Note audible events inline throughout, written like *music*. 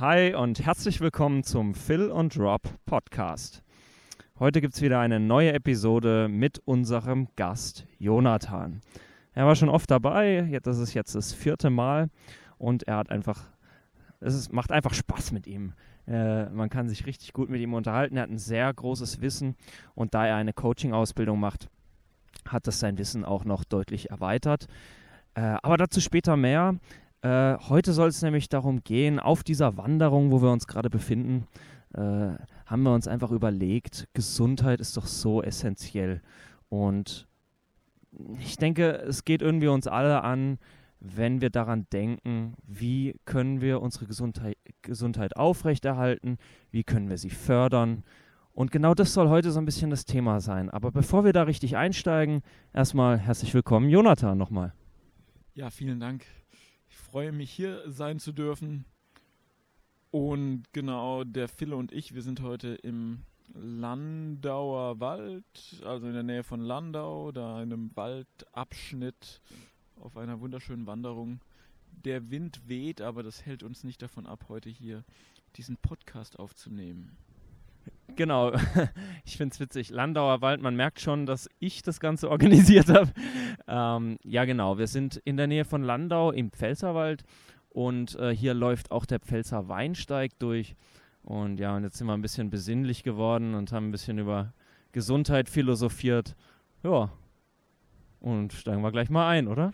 Hi und herzlich willkommen zum Phil und Rob Podcast. Heute gibt es wieder eine neue Episode mit unserem Gast Jonathan. Er war schon oft dabei, das ist jetzt das vierte Mal und er hat einfach, es ist, macht einfach Spaß mit ihm. Äh, man kann sich richtig gut mit ihm unterhalten. Er hat ein sehr großes Wissen und da er eine Coaching-Ausbildung macht, hat das sein Wissen auch noch deutlich erweitert. Äh, aber dazu später mehr. Äh, heute soll es nämlich darum gehen, auf dieser Wanderung, wo wir uns gerade befinden, äh, haben wir uns einfach überlegt, Gesundheit ist doch so essentiell. Und ich denke, es geht irgendwie uns alle an, wenn wir daran denken, wie können wir unsere Gesundheit, Gesundheit aufrechterhalten, wie können wir sie fördern. Und genau das soll heute so ein bisschen das Thema sein. Aber bevor wir da richtig einsteigen, erstmal herzlich willkommen, Jonathan, nochmal. Ja, vielen Dank freue mich, hier sein zu dürfen. Und genau, der Phil und ich, wir sind heute im Landauer Wald, also in der Nähe von Landau, da in einem Waldabschnitt auf einer wunderschönen Wanderung. Der Wind weht, aber das hält uns nicht davon ab, heute hier diesen Podcast aufzunehmen. Genau, *laughs* ich finde es witzig. Landauer Wald, man merkt schon, dass ich das Ganze *laughs* organisiert habe. Ähm, ja, genau, wir sind in der Nähe von Landau im Pfälzerwald und äh, hier läuft auch der Pfälzer Weinsteig durch. Und ja, und jetzt sind wir ein bisschen besinnlich geworden und haben ein bisschen über Gesundheit philosophiert. Ja, und steigen wir gleich mal ein, oder?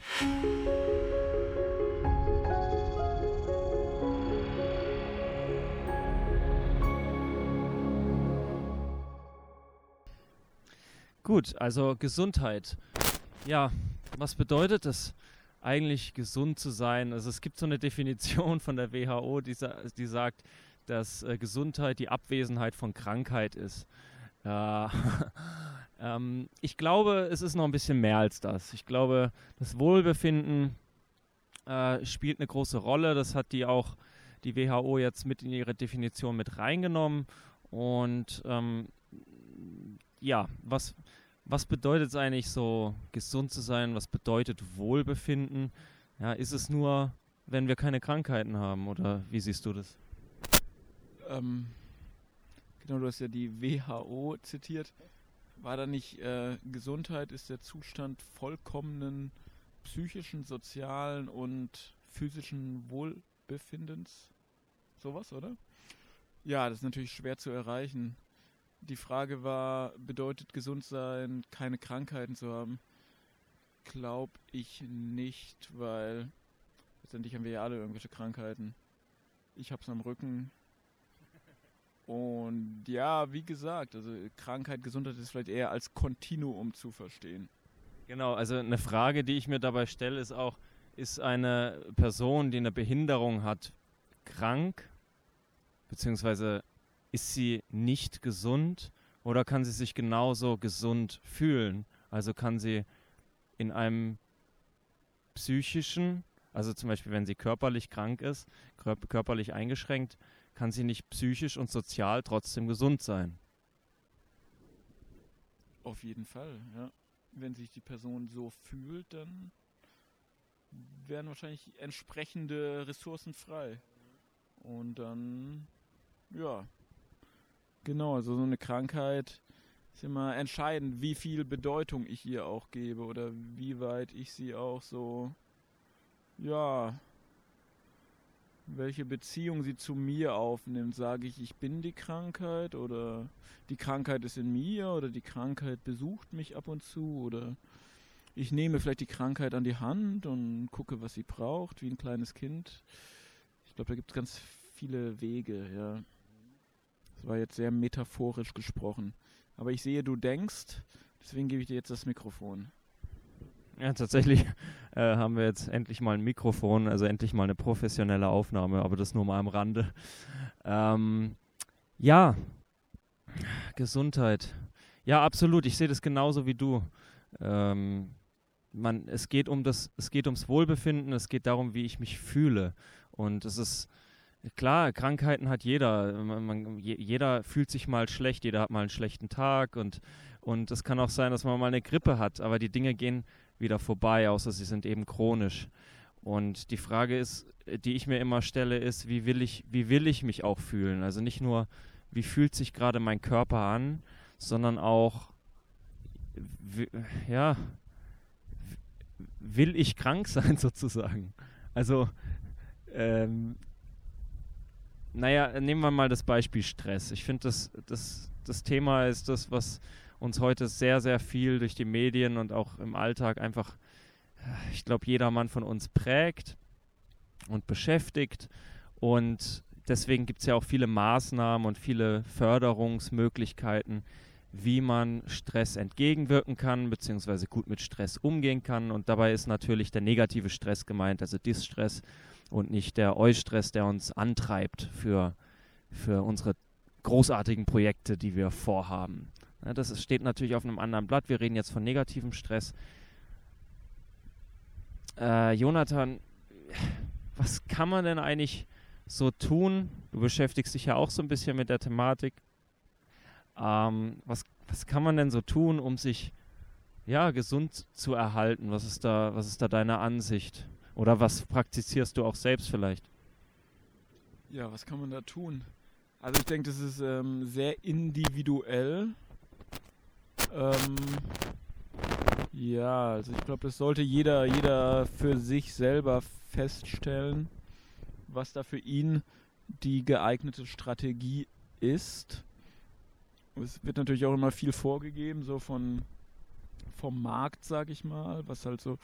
Gut, also Gesundheit. Ja, was bedeutet es eigentlich gesund zu sein? Also es gibt so eine Definition von der WHO, die, die sagt, dass äh, Gesundheit die Abwesenheit von Krankheit ist. Äh, *laughs* ähm, ich glaube, es ist noch ein bisschen mehr als das. Ich glaube, das Wohlbefinden äh, spielt eine große Rolle. Das hat die auch die WHO jetzt mit in ihre Definition mit reingenommen. Und ähm, ja, was, was bedeutet es eigentlich so, gesund zu sein? Was bedeutet Wohlbefinden? Ja, ist es nur, wenn wir keine Krankheiten haben oder wie siehst du das? Ähm, genau, du hast ja die WHO zitiert. War da nicht äh, Gesundheit ist der Zustand vollkommenen psychischen, sozialen und physischen Wohlbefindens? Sowas, oder? Ja, das ist natürlich schwer zu erreichen. Die Frage war, bedeutet gesund sein, keine Krankheiten zu haben? Glaub ich nicht, weil letztendlich haben wir ja alle irgendwelche Krankheiten. Ich hab's am Rücken. Und ja, wie gesagt, also Krankheit, Gesundheit ist vielleicht eher als Kontinuum zu verstehen. Genau, also eine Frage, die ich mir dabei stelle, ist auch, ist eine Person, die eine Behinderung hat, krank? Beziehungsweise ist sie nicht gesund oder kann sie sich genauso gesund fühlen? Also kann sie in einem psychischen, also zum Beispiel wenn sie körperlich krank ist, körperlich eingeschränkt, kann sie nicht psychisch und sozial trotzdem gesund sein? Auf jeden Fall, ja. Wenn sich die Person so fühlt, dann werden wahrscheinlich entsprechende Ressourcen frei. Und dann, ja, Genau, also so eine Krankheit ist immer entscheidend, wie viel Bedeutung ich ihr auch gebe oder wie weit ich sie auch so, ja, welche Beziehung sie zu mir aufnimmt. Sage ich, ich bin die Krankheit oder die Krankheit ist in mir oder die Krankheit besucht mich ab und zu oder ich nehme vielleicht die Krankheit an die Hand und gucke, was sie braucht, wie ein kleines Kind. Ich glaube, da gibt es ganz viele Wege, ja. War jetzt sehr metaphorisch gesprochen. Aber ich sehe, du denkst, deswegen gebe ich dir jetzt das Mikrofon. Ja, tatsächlich äh, haben wir jetzt endlich mal ein Mikrofon, also endlich mal eine professionelle Aufnahme, aber das nur mal am Rande. Ähm, ja, Gesundheit. Ja, absolut. Ich sehe das genauso wie du. Ähm, man, es geht um das, es geht ums Wohlbefinden, es geht darum, wie ich mich fühle. Und es ist Klar, Krankheiten hat jeder. Man, man, jeder fühlt sich mal schlecht, jeder hat mal einen schlechten Tag und, und es kann auch sein, dass man mal eine Grippe hat, aber die Dinge gehen wieder vorbei, außer sie sind eben chronisch. Und die Frage ist, die ich mir immer stelle, ist, wie will ich, wie will ich mich auch fühlen? Also nicht nur, wie fühlt sich gerade mein Körper an, sondern auch, wie, ja, will ich krank *laughs* sein sozusagen? Also, ähm, naja, nehmen wir mal das Beispiel Stress. Ich finde, das, das, das Thema ist das, was uns heute sehr, sehr viel durch die Medien und auch im Alltag einfach, ich glaube, jedermann von uns prägt und beschäftigt. Und deswegen gibt es ja auch viele Maßnahmen und viele Förderungsmöglichkeiten, wie man Stress entgegenwirken kann, beziehungsweise gut mit Stress umgehen kann. Und dabei ist natürlich der negative Stress gemeint, also Distress und nicht der Eustress, der uns antreibt für, für unsere großartigen Projekte, die wir vorhaben. Ja, das steht natürlich auf einem anderen Blatt. Wir reden jetzt von negativem Stress. Äh, Jonathan, was kann man denn eigentlich so tun? Du beschäftigst dich ja auch so ein bisschen mit der Thematik. Ähm, was, was kann man denn so tun, um sich ja, gesund zu erhalten? Was ist da, was ist da deine Ansicht? Oder was praktizierst du auch selbst vielleicht? Ja, was kann man da tun? Also ich denke, das ist ähm, sehr individuell. Ähm, ja, also ich glaube, das sollte jeder, jeder für sich selber feststellen, was da für ihn die geeignete Strategie ist. Es wird natürlich auch immer viel vorgegeben, so von vom Markt, sag ich mal, was halt so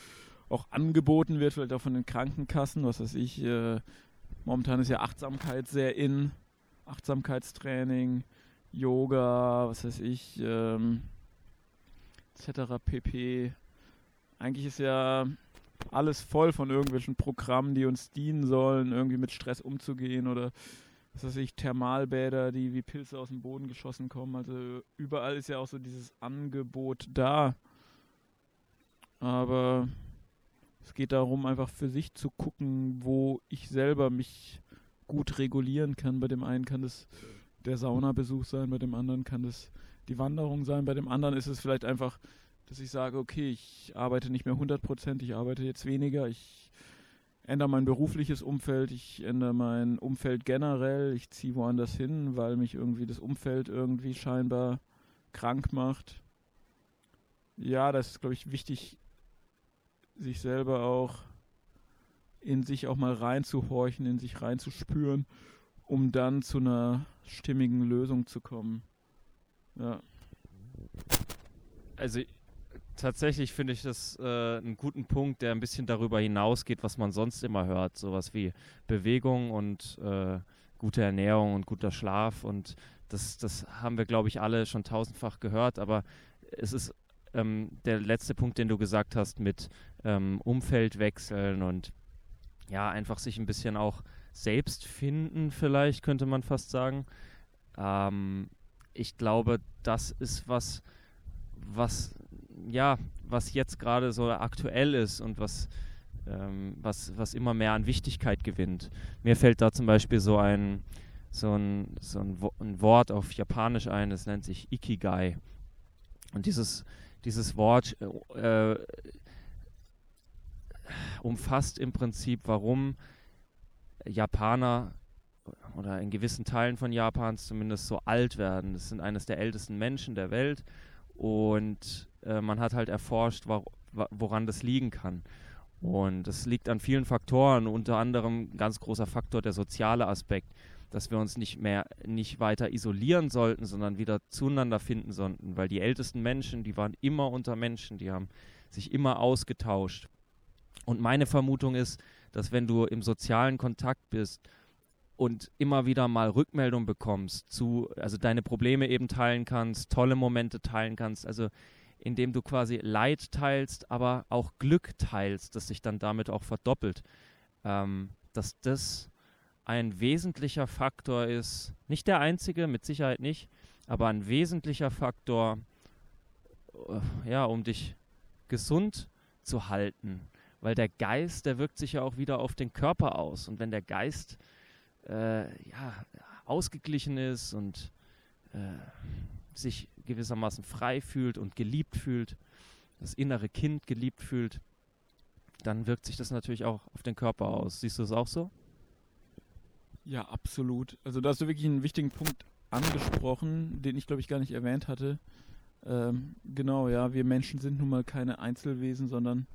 auch angeboten wird, vielleicht auch von den Krankenkassen, was weiß ich. Äh, momentan ist ja Achtsamkeit sehr in, Achtsamkeitstraining, Yoga, was weiß ich, ähm, etc. pp. Eigentlich ist ja alles voll von irgendwelchen Programmen, die uns dienen sollen, irgendwie mit Stress umzugehen oder was weiß ich, Thermalbäder, die wie Pilze aus dem Boden geschossen kommen. Also überall ist ja auch so dieses Angebot da. Aber es geht darum, einfach für sich zu gucken, wo ich selber mich gut regulieren kann. Bei dem einen kann das der Saunabesuch sein, bei dem anderen kann das die Wanderung sein, bei dem anderen ist es vielleicht einfach, dass ich sage, okay, ich arbeite nicht mehr 100%, ich arbeite jetzt weniger, ich ändere mein berufliches Umfeld, ich ändere mein Umfeld generell, ich ziehe woanders hin, weil mich irgendwie das Umfeld irgendwie scheinbar krank macht. Ja, das ist, glaube ich, wichtig, sich selber auch in sich auch mal reinzuhorchen, in sich reinzuspüren, um dann zu einer stimmigen Lösung zu kommen. Ja. Also tatsächlich finde ich das äh, einen guten Punkt, der ein bisschen darüber hinausgeht, was man sonst immer hört. Sowas wie Bewegung und äh, gute Ernährung und guter Schlaf. Und das, das haben wir, glaube ich, alle schon tausendfach gehört. Aber es ist ähm, der letzte Punkt, den du gesagt hast, mit ähm, Umfeld wechseln und ja, einfach sich ein bisschen auch selbst finden, vielleicht könnte man fast sagen. Ähm, ich glaube, das ist was, was ja, was jetzt gerade so aktuell ist und was, ähm, was, was immer mehr an Wichtigkeit gewinnt. Mir fällt da zum Beispiel so ein, so ein, so ein, Wort auf Japanisch ein, das nennt sich Ikigai. Und dieses, dieses Wort äh, umfasst im Prinzip, warum Japaner oder in gewissen Teilen von Japans zumindest so alt werden. Das sind eines der ältesten Menschen der Welt und äh, man hat halt erforscht, wor woran das liegen kann. Und das liegt an vielen Faktoren, unter anderem ein ganz großer Faktor der soziale Aspekt, dass wir uns nicht mehr nicht weiter isolieren sollten, sondern wieder zueinander finden sollten, weil die ältesten Menschen, die waren immer unter Menschen, die haben sich immer ausgetauscht. Und meine Vermutung ist, dass wenn du im sozialen Kontakt bist und immer wieder mal Rückmeldung bekommst zu, also deine Probleme eben teilen kannst, tolle Momente teilen kannst, also indem du quasi Leid teilst, aber auch Glück teilst, das sich dann damit auch verdoppelt. Ähm, dass das ein wesentlicher Faktor ist, nicht der einzige, mit Sicherheit nicht, aber ein wesentlicher Faktor, äh, ja, um dich gesund zu halten. Weil der Geist, der wirkt sich ja auch wieder auf den Körper aus. Und wenn der Geist äh, ja, ausgeglichen ist und äh, sich gewissermaßen frei fühlt und geliebt fühlt, das innere Kind geliebt fühlt, dann wirkt sich das natürlich auch auf den Körper aus. Siehst du es auch so? Ja, absolut. Also da hast du wirklich einen wichtigen Punkt angesprochen, den ich glaube ich gar nicht erwähnt hatte. Ähm, genau, ja, wir Menschen sind nun mal keine Einzelwesen, sondern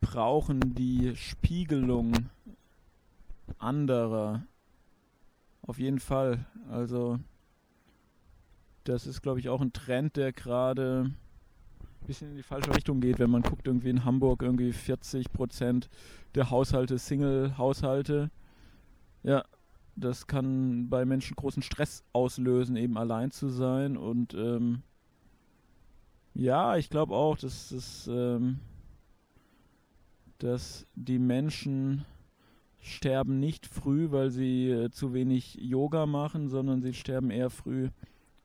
brauchen die Spiegelung anderer. Auf jeden Fall. Also das ist, glaube ich, auch ein Trend, der gerade ein bisschen in die falsche Richtung geht, wenn man guckt, irgendwie in Hamburg irgendwie 40 Prozent der Haushalte Single-Haushalte. Ja, das kann bei Menschen großen Stress auslösen, eben allein zu sein. Und ähm, ja, ich glaube auch, dass, dass, ähm, dass die Menschen sterben nicht früh, weil sie äh, zu wenig Yoga machen, sondern sie sterben eher früh,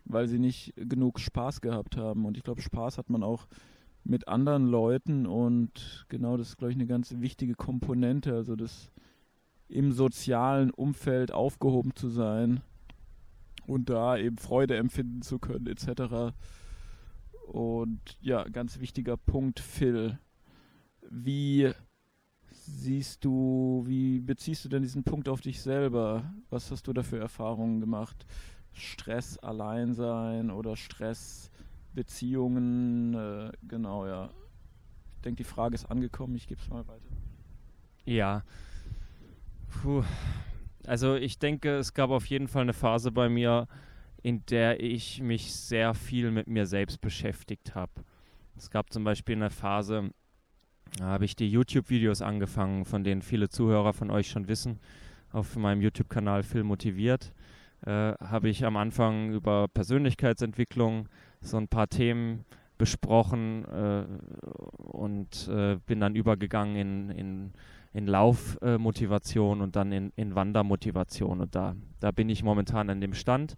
weil sie nicht genug Spaß gehabt haben. Und ich glaube, Spaß hat man auch mit anderen Leuten und genau das ist, glaube ich, eine ganz wichtige Komponente. Also das im sozialen Umfeld aufgehoben zu sein und da eben Freude empfinden zu können, etc. Und ja, ganz wichtiger Punkt, Phil. Wie siehst du, wie beziehst du denn diesen Punkt auf dich selber? Was hast du da für Erfahrungen gemacht? Stress, Alleinsein oder Stress, Beziehungen? Äh, genau, ja. Ich denke, die Frage ist angekommen. Ich gebe es mal weiter. Ja. Puh. Also ich denke, es gab auf jeden Fall eine Phase bei mir, in der ich mich sehr viel mit mir selbst beschäftigt habe. Es gab zum Beispiel eine Phase, da habe ich die YouTube-Videos angefangen, von denen viele Zuhörer von euch schon wissen, auf meinem YouTube-Kanal Film motiviert. Äh, habe ich am Anfang über Persönlichkeitsentwicklung so ein paar Themen besprochen äh, und äh, bin dann übergegangen in, in, in Laufmotivation und dann in, in Wandermotivation. Und da, da bin ich momentan an dem Stand.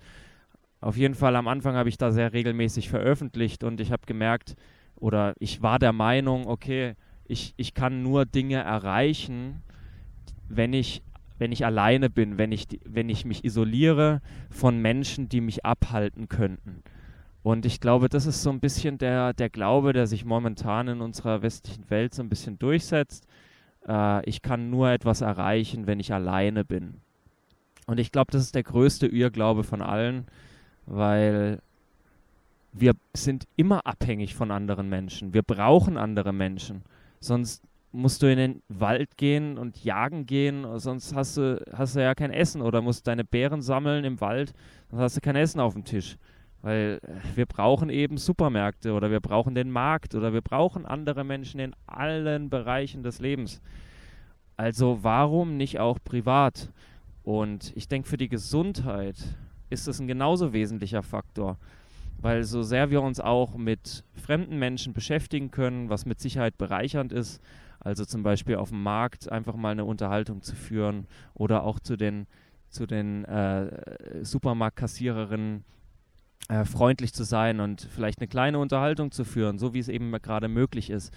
Auf jeden Fall am Anfang habe ich da sehr regelmäßig veröffentlicht und ich habe gemerkt, oder ich war der Meinung, okay, ich, ich kann nur Dinge erreichen, wenn ich, wenn ich alleine bin, wenn ich, wenn ich mich isoliere von Menschen, die mich abhalten könnten. Und ich glaube, das ist so ein bisschen der, der Glaube, der sich momentan in unserer westlichen Welt so ein bisschen durchsetzt. Äh, ich kann nur etwas erreichen, wenn ich alleine bin. Und ich glaube, das ist der größte Irrglaube von allen, weil wir sind immer abhängig von anderen Menschen. Wir brauchen andere Menschen. Sonst musst du in den Wald gehen und jagen gehen, sonst hast du, hast du ja kein Essen oder musst deine Beeren sammeln im Wald, sonst hast du kein Essen auf dem Tisch. Weil äh, wir brauchen eben Supermärkte oder wir brauchen den Markt oder wir brauchen andere Menschen in allen Bereichen des Lebens. Also warum nicht auch privat? Und ich denke, für die Gesundheit ist es ein genauso wesentlicher Faktor. Weil so sehr wir uns auch mit fremden Menschen beschäftigen können, was mit Sicherheit bereichernd ist, also zum Beispiel auf dem Markt einfach mal eine Unterhaltung zu führen oder auch zu den, zu den äh, Supermarktkassiererinnen äh, freundlich zu sein und vielleicht eine kleine Unterhaltung zu führen, so wie es eben gerade möglich ist.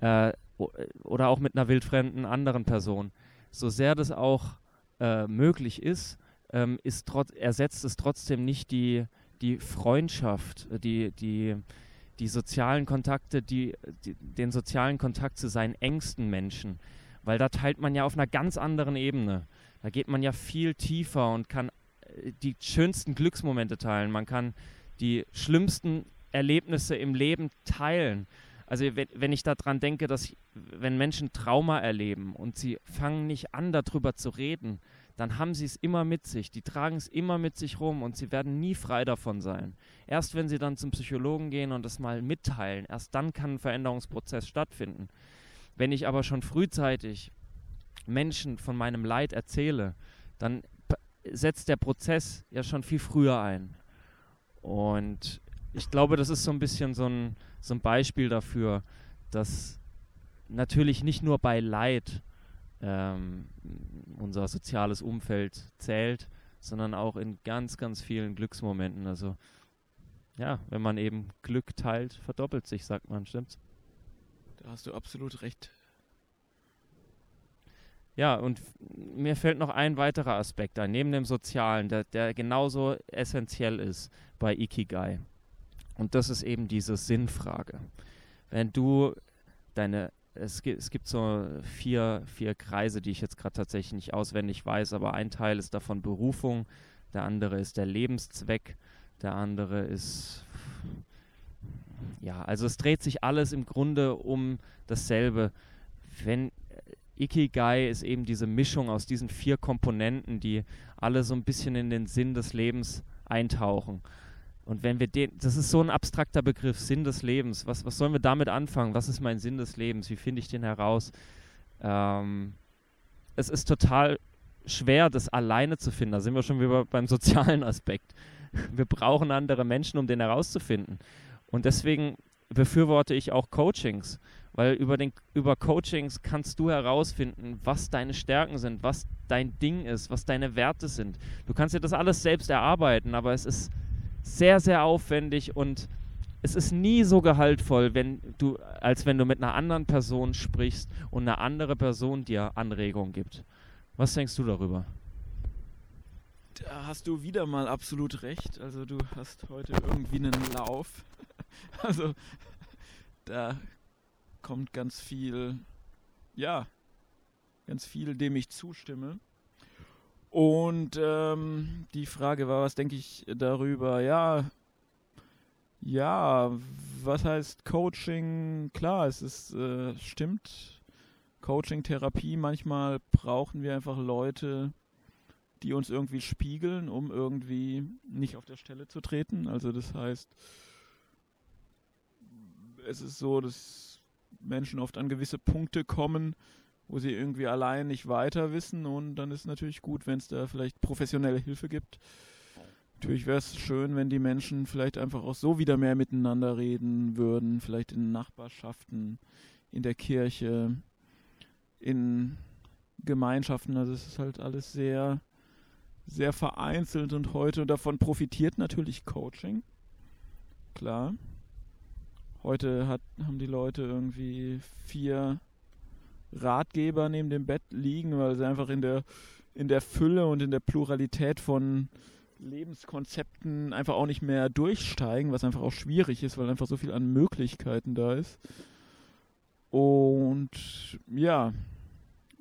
Äh, oder auch mit einer wildfremden anderen Person. So sehr das auch äh, möglich ist, ähm, ist ersetzt es trotzdem nicht die, die Freundschaft, die, die, die sozialen Kontakte, die, die, den sozialen Kontakt zu seinen engsten Menschen. Weil da teilt man ja auf einer ganz anderen Ebene. Da geht man ja viel tiefer und kann die schönsten Glücksmomente teilen. Man kann die schlimmsten Erlebnisse im Leben teilen. Also wenn, wenn ich daran denke, dass wenn Menschen Trauma erleben und sie fangen nicht an, darüber zu reden, dann haben sie es immer mit sich. Die tragen es immer mit sich rum und sie werden nie frei davon sein. Erst wenn sie dann zum Psychologen gehen und das mal mitteilen, erst dann kann ein Veränderungsprozess stattfinden. Wenn ich aber schon frühzeitig Menschen von meinem Leid erzähle, dann setzt der Prozess ja schon viel früher ein. Und ich glaube, das ist so ein bisschen so ein, so ein Beispiel dafür, dass natürlich nicht nur bei Leid ähm, unser soziales Umfeld zählt, sondern auch in ganz, ganz vielen Glücksmomenten. Also ja, wenn man eben Glück teilt, verdoppelt sich, sagt man, stimmt's? Da hast du absolut recht. Ja, und mir fällt noch ein weiterer Aspekt ein, neben dem Sozialen, der, der genauso essentiell ist bei Ikigai. Und das ist eben diese Sinnfrage. Wenn du deine es gibt, es gibt so vier, vier Kreise, die ich jetzt gerade tatsächlich nicht auswendig weiß, aber ein Teil ist davon Berufung, der andere ist der Lebenszweck, der andere ist ja, also es dreht sich alles im Grunde um dasselbe. Wenn Ikigai ist eben diese Mischung aus diesen vier Komponenten, die alle so ein bisschen in den Sinn des Lebens eintauchen. Und wenn wir den, das ist so ein abstrakter Begriff, Sinn des Lebens. Was, was sollen wir damit anfangen? Was ist mein Sinn des Lebens? Wie finde ich den heraus? Ähm, es ist total schwer, das alleine zu finden. Da sind wir schon wieder beim *laughs* sozialen Aspekt. Wir brauchen andere Menschen, um den herauszufinden. Und deswegen befürworte ich auch Coachings, weil über, den, über Coachings kannst du herausfinden, was deine Stärken sind, was dein Ding ist, was deine Werte sind. Du kannst dir das alles selbst erarbeiten, aber es ist sehr, sehr aufwendig und es ist nie so gehaltvoll, wenn du, als wenn du mit einer anderen Person sprichst und eine andere Person dir Anregungen gibt. Was denkst du darüber? Da hast du wieder mal absolut recht. Also du hast heute irgendwie einen Lauf. *laughs* Also da kommt ganz viel, ja, ganz viel, dem ich zustimme. Und ähm, die Frage war, was denke ich darüber? Ja, ja, was heißt Coaching? Klar, es ist äh, stimmt. Coaching, Therapie, manchmal brauchen wir einfach Leute, die uns irgendwie spiegeln, um irgendwie nicht auf der Stelle zu treten. Also das heißt, es ist so, dass Menschen oft an gewisse Punkte kommen, wo sie irgendwie allein nicht weiter wissen und dann ist natürlich gut, wenn es da vielleicht professionelle Hilfe gibt. Natürlich wäre es schön, wenn die Menschen vielleicht einfach auch so wieder mehr miteinander reden würden, vielleicht in Nachbarschaften, in der Kirche, in Gemeinschaften. Also es ist halt alles sehr, sehr vereinzelt und heute davon profitiert natürlich Coaching. Klar. Heute hat, haben die Leute irgendwie vier Ratgeber neben dem Bett liegen, weil sie einfach in der, in der Fülle und in der Pluralität von Lebenskonzepten einfach auch nicht mehr durchsteigen, was einfach auch schwierig ist, weil einfach so viel an Möglichkeiten da ist. Und ja,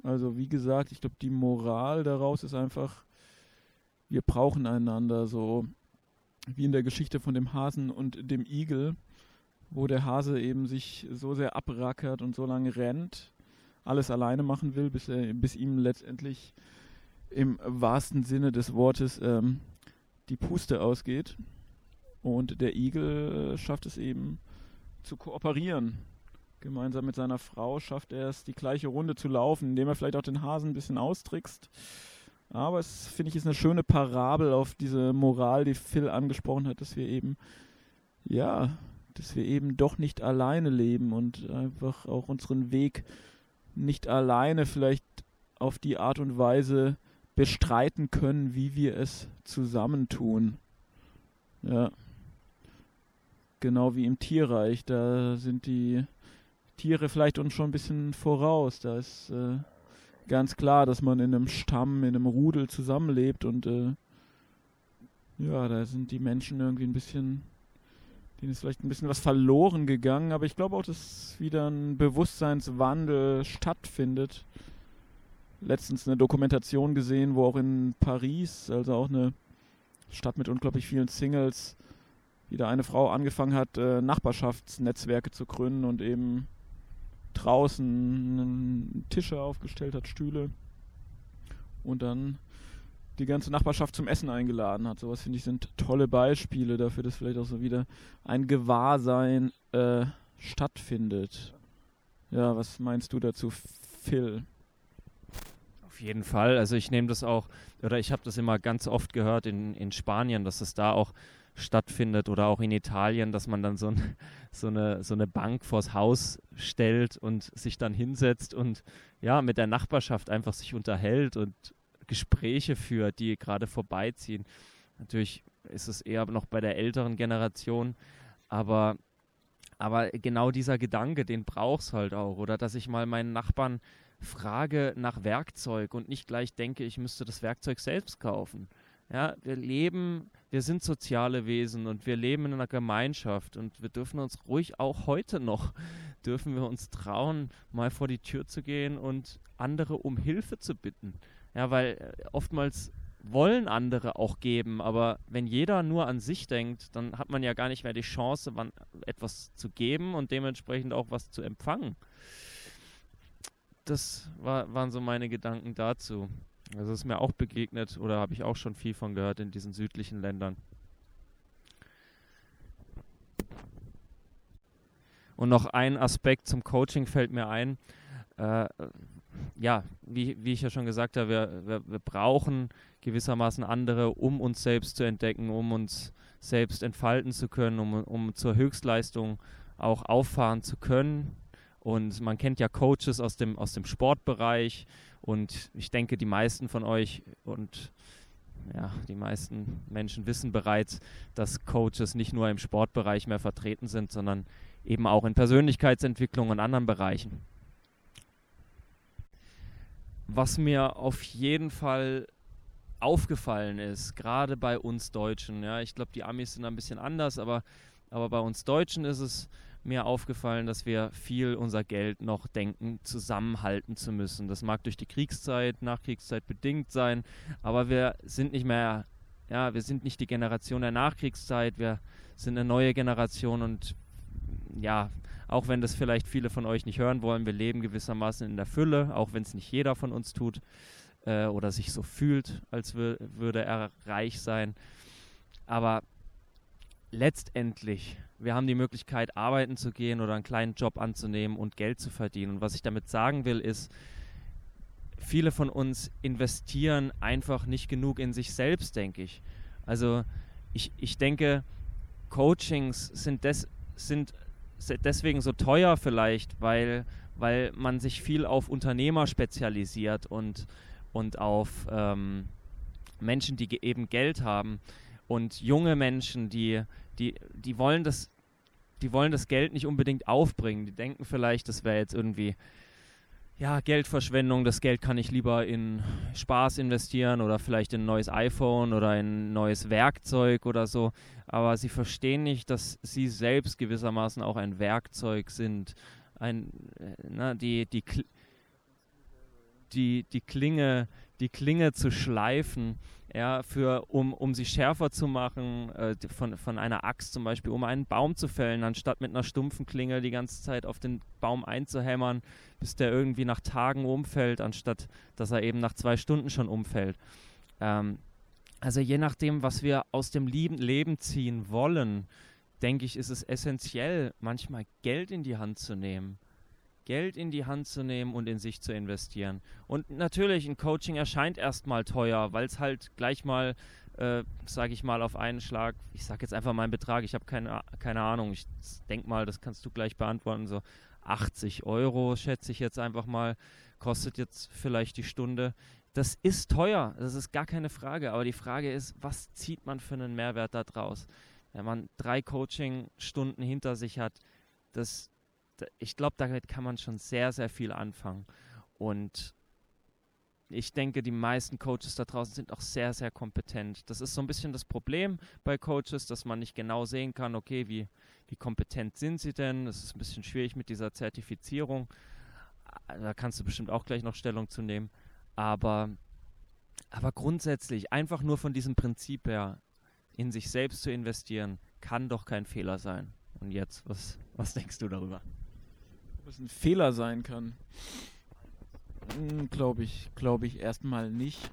also wie gesagt, ich glaube, die Moral daraus ist einfach, wir brauchen einander, so wie in der Geschichte von dem Hasen und dem Igel, wo der Hase eben sich so sehr abrackert und so lange rennt, alles alleine machen will, bis, er, bis ihm letztendlich im wahrsten Sinne des Wortes ähm, die Puste ausgeht. Und der Igel schafft es eben zu kooperieren. Gemeinsam mit seiner Frau schafft er es, die gleiche Runde zu laufen, indem er vielleicht auch den Hasen ein bisschen austrickst. Aber es, finde ich, ist eine schöne Parabel auf diese Moral, die Phil angesprochen hat, dass wir eben, ja, dass wir eben doch nicht alleine leben und einfach auch unseren Weg nicht alleine vielleicht auf die Art und Weise bestreiten können, wie wir es zusammentun. Ja. Genau wie im Tierreich, da sind die Tiere vielleicht uns schon ein bisschen voraus. Da ist äh, ganz klar, dass man in einem Stamm, in einem Rudel zusammenlebt und äh, ja, da sind die Menschen irgendwie ein bisschen denen ist vielleicht ein bisschen was verloren gegangen, aber ich glaube auch, dass wieder ein Bewusstseinswandel stattfindet. Letztens eine Dokumentation gesehen, wo auch in Paris, also auch eine Stadt mit unglaublich vielen Singles, wieder eine Frau angefangen hat, äh, Nachbarschaftsnetzwerke zu gründen und eben draußen Tische aufgestellt hat, Stühle und dann die ganze Nachbarschaft zum Essen eingeladen hat. Sowas finde ich sind tolle Beispiele dafür, dass vielleicht auch so wieder ein Gewahrsein äh, stattfindet. Ja, was meinst du dazu, Phil? Auf jeden Fall. Also ich nehme das auch, oder ich habe das immer ganz oft gehört in, in Spanien, dass es da auch stattfindet oder auch in Italien, dass man dann so, ein, *laughs* so, eine, so eine Bank vors Haus stellt und sich dann hinsetzt und ja, mit der Nachbarschaft einfach sich unterhält und Gespräche führt, die gerade vorbeiziehen. Natürlich ist es eher noch bei der älteren Generation, aber, aber genau dieser Gedanke, den brauchst halt auch. Oder dass ich mal meinen Nachbarn frage nach Werkzeug und nicht gleich denke, ich müsste das Werkzeug selbst kaufen. Ja, wir leben, wir sind soziale Wesen und wir leben in einer Gemeinschaft und wir dürfen uns ruhig auch heute noch, dürfen wir uns trauen, mal vor die Tür zu gehen und andere um Hilfe zu bitten. Ja, weil äh, oftmals wollen andere auch geben, aber wenn jeder nur an sich denkt, dann hat man ja gar nicht mehr die Chance, etwas zu geben und dementsprechend auch was zu empfangen. Das war, waren so meine Gedanken dazu. Also ist mir auch begegnet oder habe ich auch schon viel von gehört in diesen südlichen Ländern. Und noch ein Aspekt zum Coaching fällt mir ein. Äh, ja, wie, wie ich ja schon gesagt habe, wir, wir, wir brauchen gewissermaßen andere, um uns selbst zu entdecken, um uns selbst entfalten zu können, um, um zur Höchstleistung auch auffahren zu können. Und man kennt ja Coaches aus dem, aus dem Sportbereich und ich denke, die meisten von euch und ja, die meisten Menschen wissen bereits, dass Coaches nicht nur im Sportbereich mehr vertreten sind, sondern eben auch in Persönlichkeitsentwicklung und anderen Bereichen. Was mir auf jeden Fall aufgefallen ist, gerade bei uns Deutschen, ja, ich glaube, die Amis sind ein bisschen anders, aber, aber bei uns Deutschen ist es mir aufgefallen, dass wir viel unser Geld noch denken, zusammenhalten zu müssen. Das mag durch die Kriegszeit, Nachkriegszeit bedingt sein, aber wir sind nicht mehr, ja, wir sind nicht die Generation der Nachkriegszeit, wir sind eine neue Generation und ja, auch wenn das vielleicht viele von euch nicht hören wollen, wir leben gewissermaßen in der Fülle, auch wenn es nicht jeder von uns tut äh, oder sich so fühlt, als würde er reich sein. Aber letztendlich wir haben die Möglichkeit, arbeiten zu gehen oder einen kleinen Job anzunehmen und Geld zu verdienen. Und was ich damit sagen will, ist, viele von uns investieren einfach nicht genug in sich selbst, denke ich. Also ich, ich denke, Coachings sind, des, sind deswegen so teuer vielleicht, weil, weil man sich viel auf Unternehmer spezialisiert und, und auf ähm, Menschen, die eben Geld haben und junge Menschen, die, die, die wollen das, die wollen das Geld nicht unbedingt aufbringen. Die denken vielleicht, das wäre jetzt irgendwie ja, Geldverschwendung, das Geld kann ich lieber in Spaß investieren oder vielleicht in ein neues iPhone oder in ein neues Werkzeug oder so. Aber sie verstehen nicht, dass sie selbst gewissermaßen auch ein Werkzeug sind. Ein, äh, na, die, die, die, die, Klinge, die Klinge zu schleifen ja, für, um, um sie schärfer zu machen, äh, von, von einer Axt zum Beispiel, um einen Baum zu fällen, anstatt mit einer stumpfen Klinge die ganze Zeit auf den Baum einzuhämmern, bis der irgendwie nach Tagen umfällt, anstatt dass er eben nach zwei Stunden schon umfällt. Ähm, also je nachdem, was wir aus dem Leben ziehen wollen, denke ich, ist es essentiell, manchmal Geld in die Hand zu nehmen. Geld in die Hand zu nehmen und in sich zu investieren. Und natürlich, ein Coaching erscheint erstmal teuer, weil es halt gleich mal, äh, sage ich mal, auf einen Schlag, ich sage jetzt einfach meinen Betrag, ich habe keine, keine Ahnung, ich denke mal, das kannst du gleich beantworten, so 80 Euro schätze ich jetzt einfach mal, kostet jetzt vielleicht die Stunde. Das ist teuer, das ist gar keine Frage, aber die Frage ist, was zieht man für einen Mehrwert da draus? Wenn man drei Coaching-Stunden hinter sich hat, das ich glaube, damit kann man schon sehr, sehr viel anfangen. Und ich denke, die meisten Coaches da draußen sind auch sehr, sehr kompetent. Das ist so ein bisschen das Problem bei Coaches, dass man nicht genau sehen kann, okay, wie, wie kompetent sind sie denn? Das ist ein bisschen schwierig mit dieser Zertifizierung. Da kannst du bestimmt auch gleich noch Stellung zu nehmen. Aber, aber grundsätzlich, einfach nur von diesem Prinzip her, in sich selbst zu investieren, kann doch kein Fehler sein. Und jetzt, was, was denkst du darüber? Es ein Fehler sein kann? Hm, glaube ich, glaube ich erstmal nicht.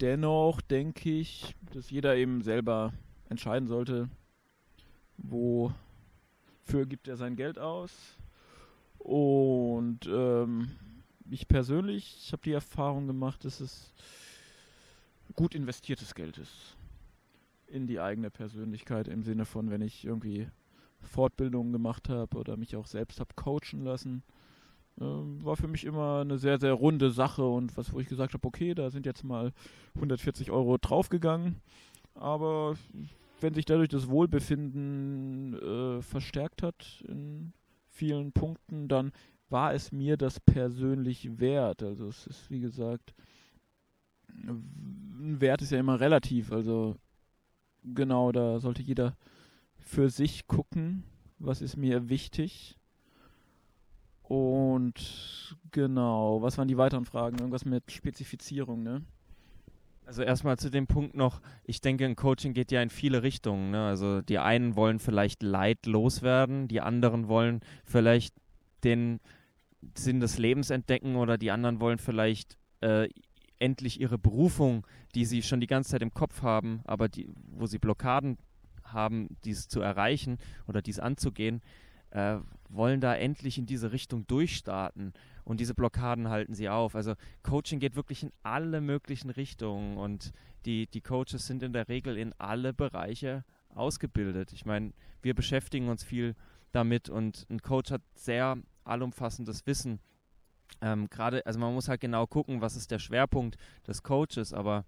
Dennoch denke ich, dass jeder eben selber entscheiden sollte, wofür gibt er sein Geld aus. Und ähm, ich persönlich, ich habe die Erfahrung gemacht, dass es gut investiertes Geld ist in die eigene Persönlichkeit im Sinne von, wenn ich irgendwie Fortbildungen gemacht habe oder mich auch selbst habe coachen lassen. Äh, war für mich immer eine sehr, sehr runde Sache und was, wo ich gesagt habe, okay, da sind jetzt mal 140 Euro draufgegangen, aber wenn sich dadurch das Wohlbefinden äh, verstärkt hat in vielen Punkten, dann war es mir das persönlich wert. Also es ist, wie gesagt, ein Wert ist ja immer relativ. Also genau, da sollte jeder für sich gucken, was ist mir wichtig. Und genau, was waren die weiteren Fragen? Irgendwas mit Spezifizierung, ne? Also erstmal zu dem Punkt noch, ich denke, ein Coaching geht ja in viele Richtungen. Ne? Also die einen wollen vielleicht Leid loswerden, die anderen wollen vielleicht den Sinn des Lebens entdecken oder die anderen wollen vielleicht äh, endlich ihre Berufung, die sie schon die ganze Zeit im Kopf haben, aber die, wo sie Blockaden haben, dies zu erreichen oder dies anzugehen, äh, wollen da endlich in diese Richtung durchstarten und diese Blockaden halten sie auf. Also Coaching geht wirklich in alle möglichen Richtungen und die, die Coaches sind in der Regel in alle Bereiche ausgebildet. Ich meine, wir beschäftigen uns viel damit und ein Coach hat sehr allumfassendes Wissen. Ähm, Gerade, also man muss halt genau gucken, was ist der Schwerpunkt des Coaches, aber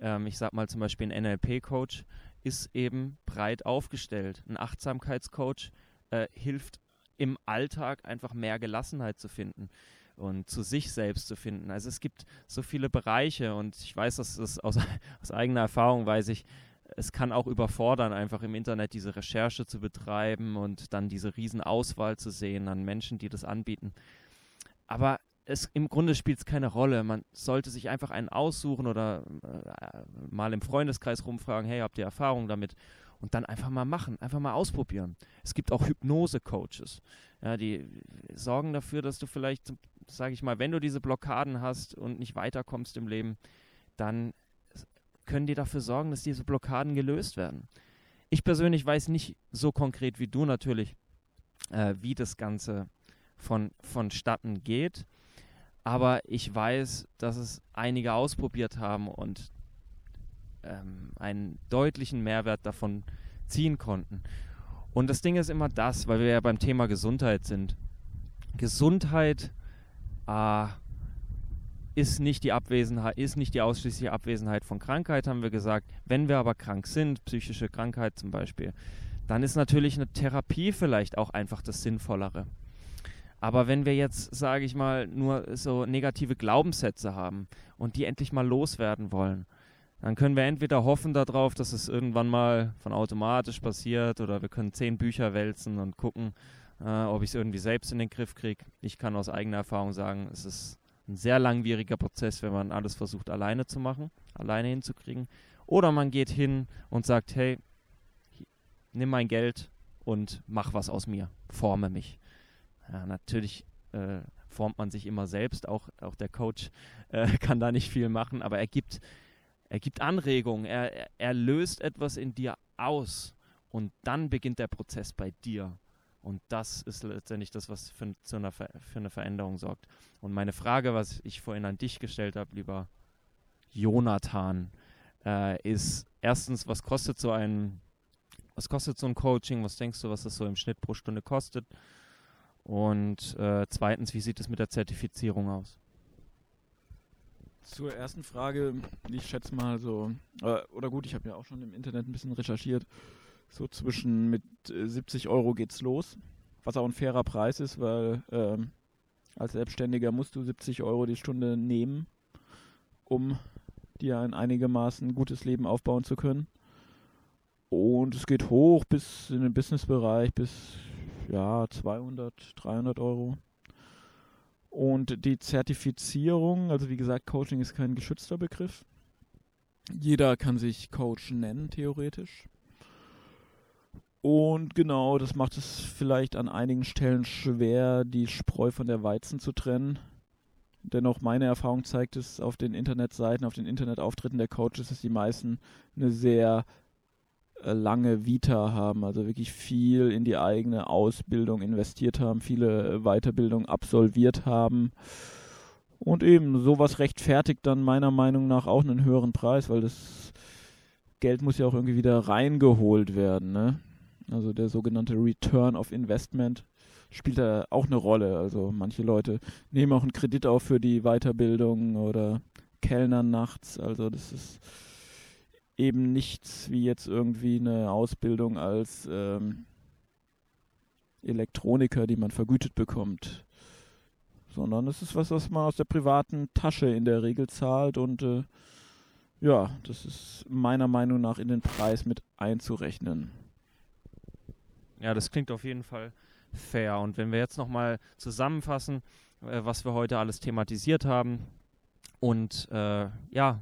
ähm, ich sag mal zum Beispiel ein NLP-Coach ist eben breit aufgestellt. Ein Achtsamkeitscoach äh, hilft im Alltag einfach mehr Gelassenheit zu finden und zu sich selbst zu finden. Also es gibt so viele Bereiche und ich weiß, dass es aus, *laughs* aus eigener Erfahrung weiß ich, es kann auch überfordern, einfach im Internet diese Recherche zu betreiben und dann diese Riesenauswahl zu sehen an Menschen, die das anbieten. Aber es, im Grunde spielt es keine Rolle. Man sollte sich einfach einen aussuchen oder äh, mal im Freundeskreis rumfragen, hey, habt ihr Erfahrung damit? Und dann einfach mal machen, einfach mal ausprobieren. Es gibt auch Hypnose-Coaches. Ja, die sorgen dafür, dass du vielleicht, sage ich mal, wenn du diese Blockaden hast und nicht weiterkommst im Leben, dann können die dafür sorgen, dass diese Blockaden gelöst werden. Ich persönlich weiß nicht so konkret wie du natürlich, äh, wie das Ganze von, vonstatten geht. Aber ich weiß, dass es einige ausprobiert haben und ähm, einen deutlichen Mehrwert davon ziehen konnten. Und das Ding ist immer das, weil wir ja beim Thema Gesundheit sind. Gesundheit äh, ist nicht die Abwesenheit, ist nicht die ausschließliche Abwesenheit von Krankheit, haben wir gesagt. Wenn wir aber krank sind, psychische Krankheit zum Beispiel, dann ist natürlich eine Therapie vielleicht auch einfach das Sinnvollere. Aber wenn wir jetzt, sage ich mal, nur so negative Glaubenssätze haben und die endlich mal loswerden wollen dann können wir entweder hoffen darauf, dass es irgendwann mal von automatisch passiert oder wir können zehn Bücher wälzen und gucken, äh, ob ich es irgendwie selbst in den Griff kriege. Ich kann aus eigener Erfahrung sagen, es ist ein sehr langwieriger Prozess, wenn man alles versucht alleine zu machen, alleine hinzukriegen. Oder man geht hin und sagt, hey, nimm mein Geld und mach was aus mir, forme mich. Ja, natürlich äh, formt man sich immer selbst, auch, auch der Coach äh, *laughs* kann da nicht viel machen, aber er gibt er gibt Anregungen, er, er löst etwas in dir aus und dann beginnt der Prozess bei dir. Und das ist letztendlich das, was für, zu einer, für eine Veränderung sorgt. Und meine Frage, was ich vorhin an dich gestellt habe, lieber Jonathan, äh, ist erstens, was kostet so ein, was kostet so ein Coaching? Was denkst du, was das so im Schnitt pro Stunde kostet? Und äh, zweitens, wie sieht es mit der Zertifizierung aus? Zur ersten Frage, ich schätze mal so, äh, oder gut, ich habe ja auch schon im Internet ein bisschen recherchiert, so zwischen mit 70 äh, Euro geht's los, was auch ein fairer Preis ist, weil ähm, als Selbstständiger musst du 70 Euro die Stunde nehmen, um dir ein einigermaßen gutes Leben aufbauen zu können. Und es geht hoch bis in den Businessbereich bis ja 200, 300 Euro. Und die Zertifizierung, also wie gesagt, Coaching ist kein geschützter Begriff. Jeder kann sich Coach nennen, theoretisch. Und genau, das macht es vielleicht an einigen Stellen schwer, die Spreu von der Weizen zu trennen. Dennoch, meine Erfahrung zeigt es auf den Internetseiten, auf den Internetauftritten der Coaches, dass die meisten eine sehr lange Vita haben, also wirklich viel in die eigene Ausbildung investiert haben, viele Weiterbildungen absolviert haben. Und eben sowas rechtfertigt dann meiner Meinung nach auch einen höheren Preis, weil das Geld muss ja auch irgendwie wieder reingeholt werden. Ne? Also der sogenannte Return of Investment spielt da auch eine Rolle. Also manche Leute nehmen auch einen Kredit auf für die Weiterbildung oder Kellnern nachts. Also das ist eben nichts wie jetzt irgendwie eine Ausbildung als ähm, Elektroniker, die man vergütet bekommt, sondern es ist was, was man aus der privaten Tasche in der Regel zahlt und äh, ja, das ist meiner Meinung nach in den Preis mit einzurechnen. Ja, das klingt auf jeden Fall fair. Und wenn wir jetzt nochmal zusammenfassen, äh, was wir heute alles thematisiert haben und äh, ja,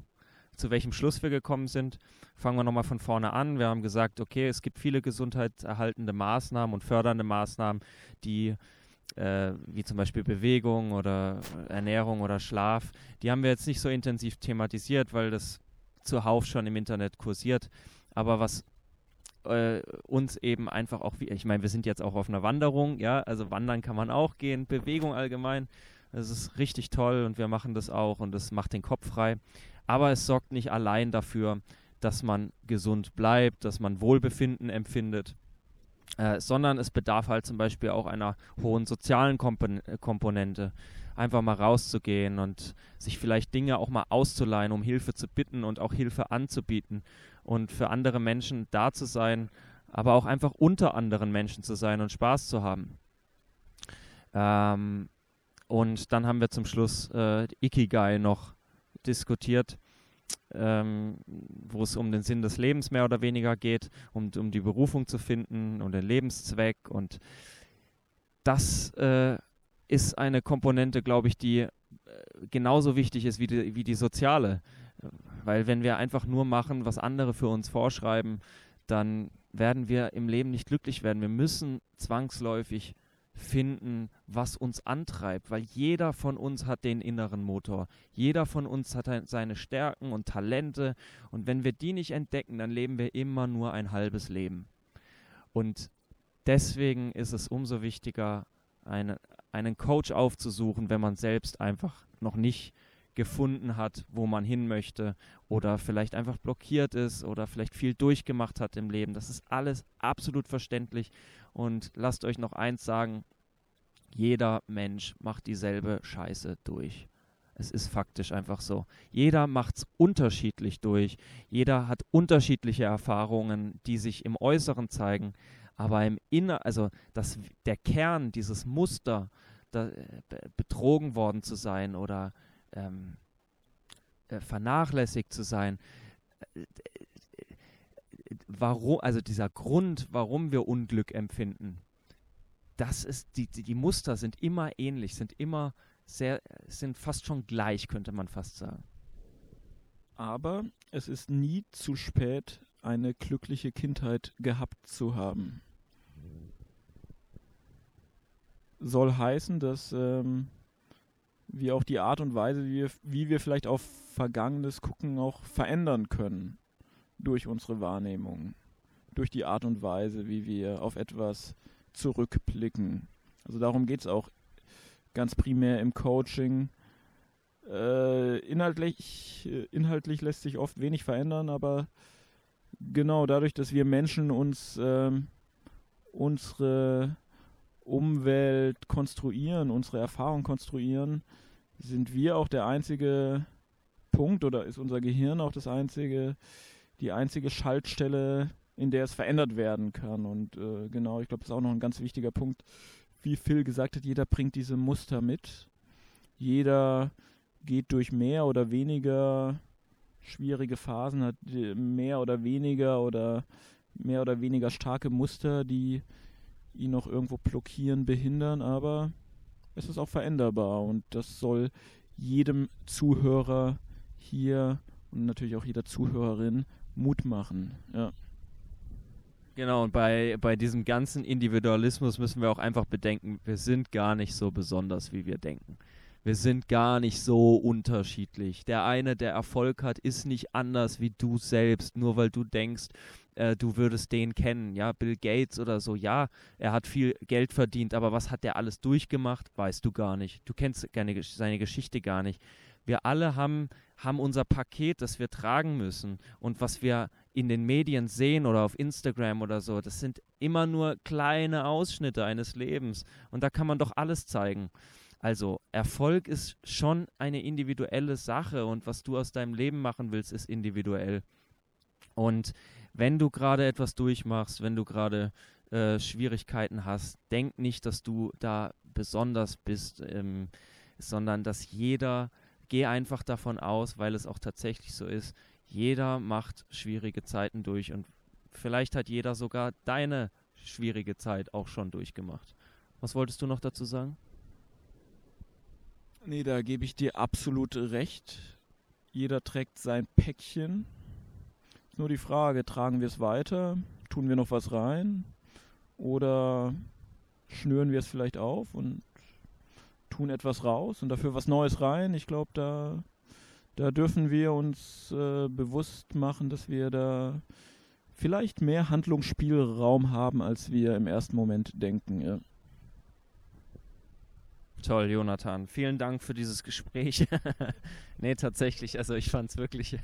zu welchem Schluss wir gekommen sind, fangen wir nochmal von vorne an. Wir haben gesagt, okay, es gibt viele gesundheitserhaltende Maßnahmen und fördernde Maßnahmen, die äh, wie zum Beispiel Bewegung oder Ernährung oder Schlaf, die haben wir jetzt nicht so intensiv thematisiert, weil das zuhauf schon im Internet kursiert. Aber was äh, uns eben einfach auch, ich meine, wir sind jetzt auch auf einer Wanderung, ja, also wandern kann man auch gehen, Bewegung allgemein, das ist richtig toll und wir machen das auch und das macht den Kopf frei. Aber es sorgt nicht allein dafür, dass man gesund bleibt, dass man Wohlbefinden empfindet, äh, sondern es bedarf halt zum Beispiel auch einer hohen sozialen Kompon Komponente. Einfach mal rauszugehen und sich vielleicht Dinge auch mal auszuleihen, um Hilfe zu bitten und auch Hilfe anzubieten und für andere Menschen da zu sein, aber auch einfach unter anderen Menschen zu sein und Spaß zu haben. Ähm, und dann haben wir zum Schluss äh, Ikigai noch diskutiert ähm, wo es um den Sinn des Lebens mehr oder weniger geht, um, um die Berufung zu finden und den Lebenszweck. Und das äh, ist eine Komponente, glaube ich, die äh, genauso wichtig ist wie die, wie die soziale. Weil wenn wir einfach nur machen, was andere für uns vorschreiben, dann werden wir im Leben nicht glücklich werden. Wir müssen zwangsläufig finden, was uns antreibt, weil jeder von uns hat den inneren Motor. Jeder von uns hat seine Stärken und Talente und wenn wir die nicht entdecken, dann leben wir immer nur ein halbes Leben. Und deswegen ist es umso wichtiger, eine, einen Coach aufzusuchen, wenn man selbst einfach noch nicht gefunden hat, wo man hin möchte oder vielleicht einfach blockiert ist oder vielleicht viel durchgemacht hat im Leben. Das ist alles absolut verständlich und lasst euch noch eins sagen, jeder Mensch macht dieselbe Scheiße durch. Es ist faktisch einfach so. Jeder macht es unterschiedlich durch. Jeder hat unterschiedliche Erfahrungen, die sich im Äußeren zeigen. Aber im Inneren, also das, der Kern, dieses Muster, da, betrogen worden zu sein oder ähm, äh, vernachlässigt zu sein, warum, also dieser Grund, warum wir Unglück empfinden, das ist, die, die, die Muster sind immer ähnlich, sind immer sehr, sind fast schon gleich, könnte man fast sagen. Aber es ist nie zu spät, eine glückliche Kindheit gehabt zu haben. Soll heißen, dass ähm, wir auch die Art und Weise, wie wir, wie wir vielleicht auf Vergangenes gucken, auch verändern können durch unsere Wahrnehmung, durch die Art und Weise, wie wir auf etwas zurückblicken. Also darum geht es auch ganz primär im Coaching. Äh, inhaltlich, äh, inhaltlich lässt sich oft wenig verändern, aber genau dadurch, dass wir Menschen uns äh, unsere Umwelt konstruieren, unsere Erfahrung konstruieren, sind wir auch der einzige Punkt oder ist unser Gehirn auch das einzige, die einzige Schaltstelle, in der es verändert werden kann. Und äh, genau, ich glaube, das ist auch noch ein ganz wichtiger Punkt. Wie Phil gesagt hat, jeder bringt diese Muster mit. Jeder geht durch mehr oder weniger schwierige Phasen, hat mehr oder weniger oder mehr oder weniger starke Muster, die ihn noch irgendwo blockieren, behindern, aber es ist auch veränderbar und das soll jedem Zuhörer hier und natürlich auch jeder Zuhörerin Mut machen. Ja. Genau, und bei, bei diesem ganzen Individualismus müssen wir auch einfach bedenken, wir sind gar nicht so besonders, wie wir denken. Wir sind gar nicht so unterschiedlich. Der eine, der Erfolg hat, ist nicht anders wie du selbst, nur weil du denkst, äh, du würdest den kennen. Ja, Bill Gates oder so, ja, er hat viel Geld verdient, aber was hat der alles durchgemacht, weißt du gar nicht. Du kennst seine Geschichte gar nicht. Wir alle haben, haben unser Paket, das wir tragen müssen. Und was wir in den Medien sehen oder auf Instagram oder so, das sind immer nur kleine Ausschnitte eines Lebens. Und da kann man doch alles zeigen. Also Erfolg ist schon eine individuelle Sache und was du aus deinem Leben machen willst, ist individuell. Und wenn du gerade etwas durchmachst, wenn du gerade äh, Schwierigkeiten hast, denk nicht, dass du da besonders bist, ähm, sondern dass jeder geh einfach davon aus, weil es auch tatsächlich so ist, jeder macht schwierige Zeiten durch und vielleicht hat jeder sogar deine schwierige Zeit auch schon durchgemacht. Was wolltest du noch dazu sagen? Nee, da gebe ich dir absolut recht. Jeder trägt sein Päckchen. Ist nur die Frage, tragen wir es weiter? Tun wir noch was rein? Oder schnüren wir es vielleicht auf und tun etwas raus und dafür was Neues rein? Ich glaube, da, da dürfen wir uns äh, bewusst machen, dass wir da vielleicht mehr Handlungsspielraum haben, als wir im ersten Moment denken. Ja. Toll, Jonathan. Vielen Dank für dieses Gespräch. *laughs* nee, tatsächlich, also ich fand es wirklich,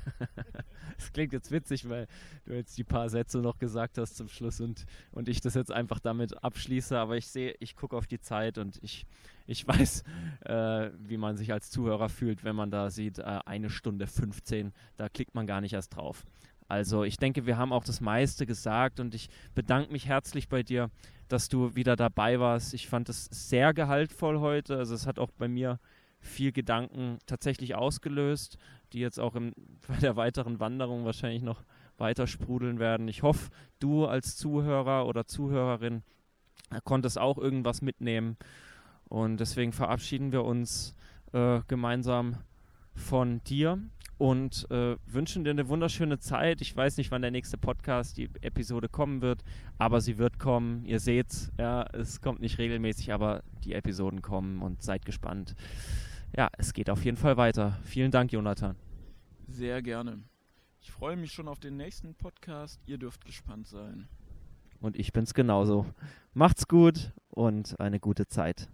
*laughs* es klingt jetzt witzig, weil du jetzt die paar Sätze noch gesagt hast zum Schluss und, und ich das jetzt einfach damit abschließe, aber ich sehe, ich gucke auf die Zeit und ich, ich *laughs* weiß, äh, wie man sich als Zuhörer fühlt, wenn man da sieht, äh, eine Stunde 15, da klickt man gar nicht erst drauf. Also ich denke, wir haben auch das meiste gesagt und ich bedanke mich herzlich bei dir, dass du wieder dabei warst. Ich fand es sehr gehaltvoll heute. Also es hat auch bei mir viel Gedanken tatsächlich ausgelöst, die jetzt auch im, *laughs* bei der weiteren Wanderung wahrscheinlich noch weiter sprudeln werden. Ich hoffe, du als Zuhörer oder Zuhörerin konntest auch irgendwas mitnehmen. Und deswegen verabschieden wir uns äh, gemeinsam von dir und äh, wünschen dir eine wunderschöne Zeit. Ich weiß nicht, wann der nächste Podcast, die Episode kommen wird, aber sie wird kommen. Ihr seht's, ja, es kommt nicht regelmäßig, aber die Episoden kommen und seid gespannt. Ja, es geht auf jeden Fall weiter. Vielen Dank, Jonathan. Sehr gerne. Ich freue mich schon auf den nächsten Podcast. Ihr dürft gespannt sein. Und ich bin's genauso. Macht's gut und eine gute Zeit.